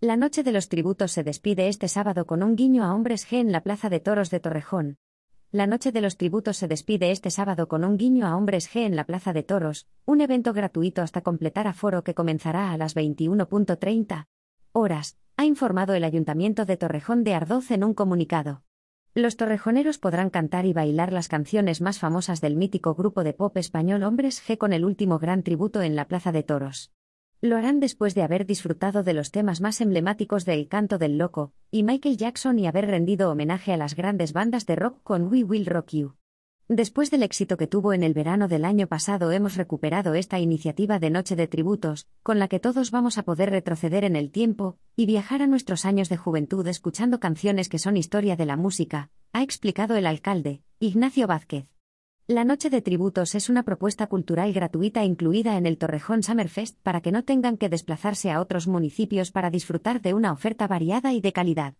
La noche de los tributos se despide este sábado con un guiño a Hombres G en la Plaza de Toros de Torrejón. La noche de los tributos se despide este sábado con un guiño a Hombres G en la Plaza de Toros, un evento gratuito hasta completar aforo que comenzará a las 21.30 horas, ha informado el Ayuntamiento de Torrejón de Ardoz en un comunicado. Los torrejoneros podrán cantar y bailar las canciones más famosas del mítico grupo de pop español Hombres G con el último gran tributo en la Plaza de Toros. Lo harán después de haber disfrutado de los temas más emblemáticos de El Canto del Loco y Michael Jackson y haber rendido homenaje a las grandes bandas de rock con We Will Rock You. Después del éxito que tuvo en el verano del año pasado hemos recuperado esta iniciativa de Noche de Tributos, con la que todos vamos a poder retroceder en el tiempo y viajar a nuestros años de juventud escuchando canciones que son historia de la música, ha explicado el alcalde, Ignacio Vázquez. La Noche de Tributos es una propuesta cultural gratuita incluida en el Torrejón Summerfest para que no tengan que desplazarse a otros municipios para disfrutar de una oferta variada y de calidad.